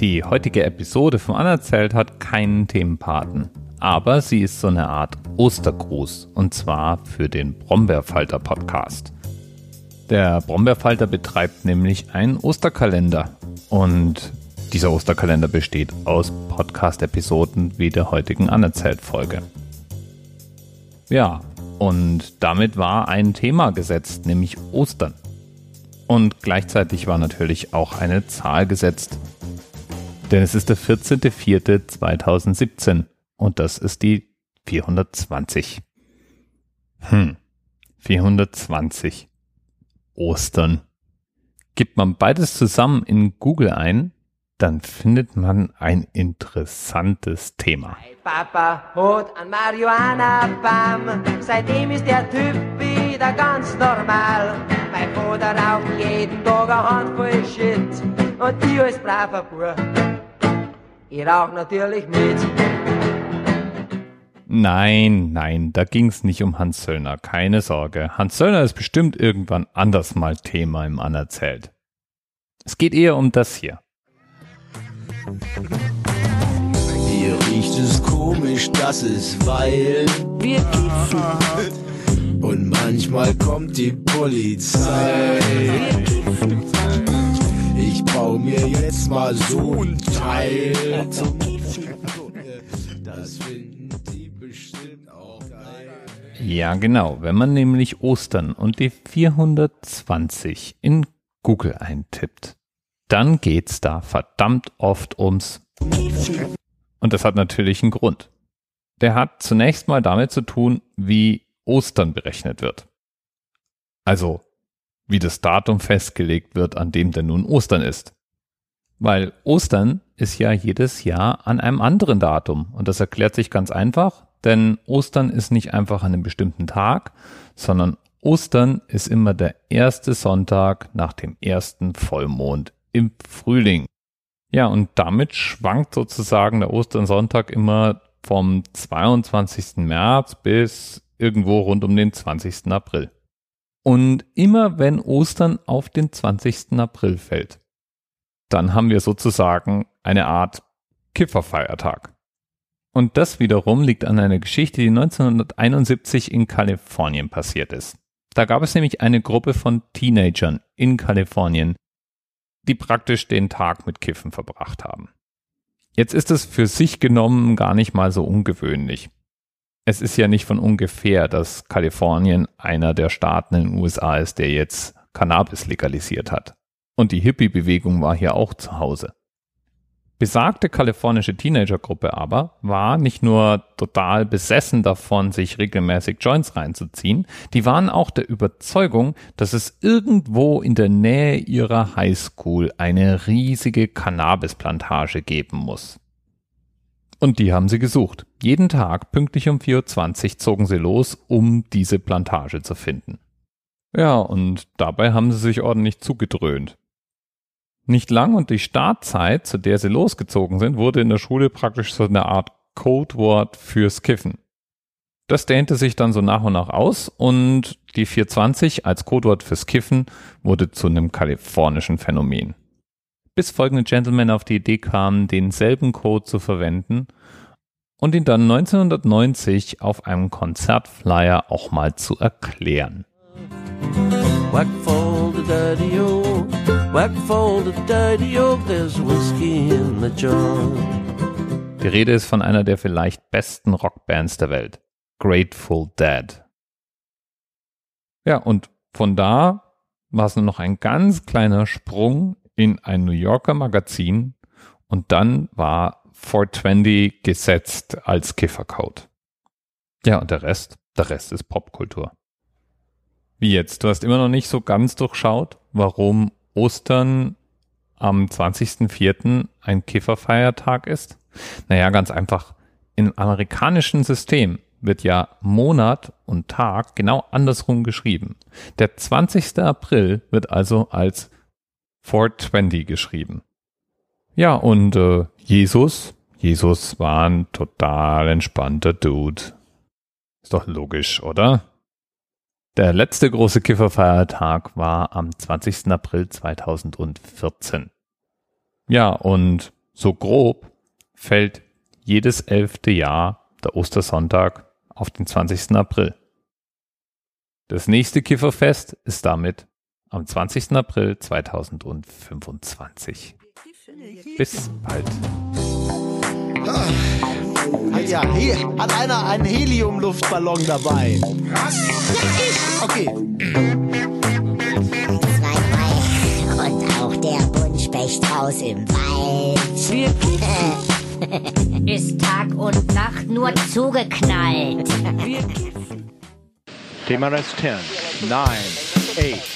Die heutige Episode vom Anerzählt hat keinen Themenpaten, aber sie ist so eine Art Ostergruß und zwar für den Brombeerfalter Podcast. Der Brombeerfalter betreibt nämlich einen Osterkalender und dieser Osterkalender besteht aus Podcast-Episoden wie der heutigen Anerzählt-Folge. Ja, und damit war ein Thema gesetzt, nämlich Ostern. Und gleichzeitig war natürlich auch eine Zahl gesetzt. Denn es ist der 14.04.2017 und das ist die 420. Hm, 420. Ostern. Gibt man beides zusammen in Google ein, dann findet man ein interessantes Thema. Mein Papa hat an Marihuana-Baum, seitdem ist der Typ wieder ganz normal. Mein Vater raucht jeden Tag eine Handvoll Shit und ich als braver Bub, ich rauch natürlich mit. Nein, nein, da ging's nicht um Hans Söllner, keine Sorge. Hans Söllner ist bestimmt irgendwann anders mal Thema im Anerzählt. Es geht eher um das hier. Hier riecht es komisch, das ist weil Wir kiffen, und manchmal kommt die Polizei. wir kiffen, Ich baue mir jetzt mal so ein Teil. Das finden die bestimmt auch geil. Ja, genau. Wenn man nämlich Ostern und die 420 in Google eintippt, dann geht's da verdammt oft ums Und das hat natürlich einen Grund. Der hat zunächst mal damit zu tun, wie Ostern berechnet wird. Also, wie das Datum festgelegt wird, an dem denn nun Ostern ist. Weil Ostern ist ja jedes Jahr an einem anderen Datum. Und das erklärt sich ganz einfach, denn Ostern ist nicht einfach an einem bestimmten Tag, sondern Ostern ist immer der erste Sonntag nach dem ersten Vollmond im Frühling. Ja, und damit schwankt sozusagen der Osternsonntag immer vom 22. März bis irgendwo rund um den 20. April. Und immer wenn Ostern auf den 20. April fällt, dann haben wir sozusagen eine Art Kifferfeiertag. Und das wiederum liegt an einer Geschichte, die 1971 in Kalifornien passiert ist. Da gab es nämlich eine Gruppe von Teenagern in Kalifornien, die praktisch den Tag mit Kiffen verbracht haben. Jetzt ist es für sich genommen gar nicht mal so ungewöhnlich. Es ist ja nicht von ungefähr, dass Kalifornien einer der Staaten in den USA ist, der jetzt Cannabis legalisiert hat. Und die Hippie-Bewegung war hier auch zu Hause. Besagte kalifornische Teenagergruppe aber war nicht nur total besessen davon, sich regelmäßig Joints reinzuziehen, die waren auch der Überzeugung, dass es irgendwo in der Nähe ihrer Highschool eine riesige Cannabisplantage geben muss. Und die haben sie gesucht. Jeden Tag pünktlich um 4.20 Uhr zogen sie los, um diese Plantage zu finden. Ja, und dabei haben sie sich ordentlich zugedröhnt. Nicht lang und die Startzeit, zu der sie losgezogen sind, wurde in der Schule praktisch so eine Art Codewort fürs Kiffen. Das dehnte sich dann so nach und nach aus und die 420 als Codewort fürs Kiffen wurde zu einem kalifornischen Phänomen. Bis folgende Gentlemen auf die Idee kamen, denselben Code zu verwenden und ihn dann 1990 auf einem Konzertflyer auch mal zu erklären. Whack for the daddy-o, whack for the daddy-o, there's whiskey in the jar. Die Rede ist von einer der vielleicht besten Rockbands der Welt, Grateful Dead. Ja, und von da war es nur noch ein ganz kleiner Sprung in ein New Yorker Magazin und dann war 420 gesetzt als Kiffercode. Ja, und der Rest, der Rest ist Popkultur. Wie jetzt? Du hast immer noch nicht so ganz durchschaut, warum Ostern am 20.04. ein Kifferfeiertag ist? Naja, ganz einfach. Im amerikanischen System wird ja Monat und Tag genau andersrum geschrieben. Der 20. April wird also als 420 geschrieben. Ja, und äh, Jesus, Jesus war ein total entspannter Dude. Ist doch logisch, oder? Der letzte große Kifferfeiertag war am 20. April 2014. Ja, und So grob fällt jedes elfte Jahr der Ostersonntag auf den 20. April. Das nächste Kifferfest ist damit am 20. April 2025. Bis bald. Ah ja, hier hat einer einen Heliumluftballon dabei. Was? Okay. Zwei Mai und auch der Buntspecht raus im Wald. Wir Ist Tag und Nacht nur zugeknallt. TMRS 10, 9, 8.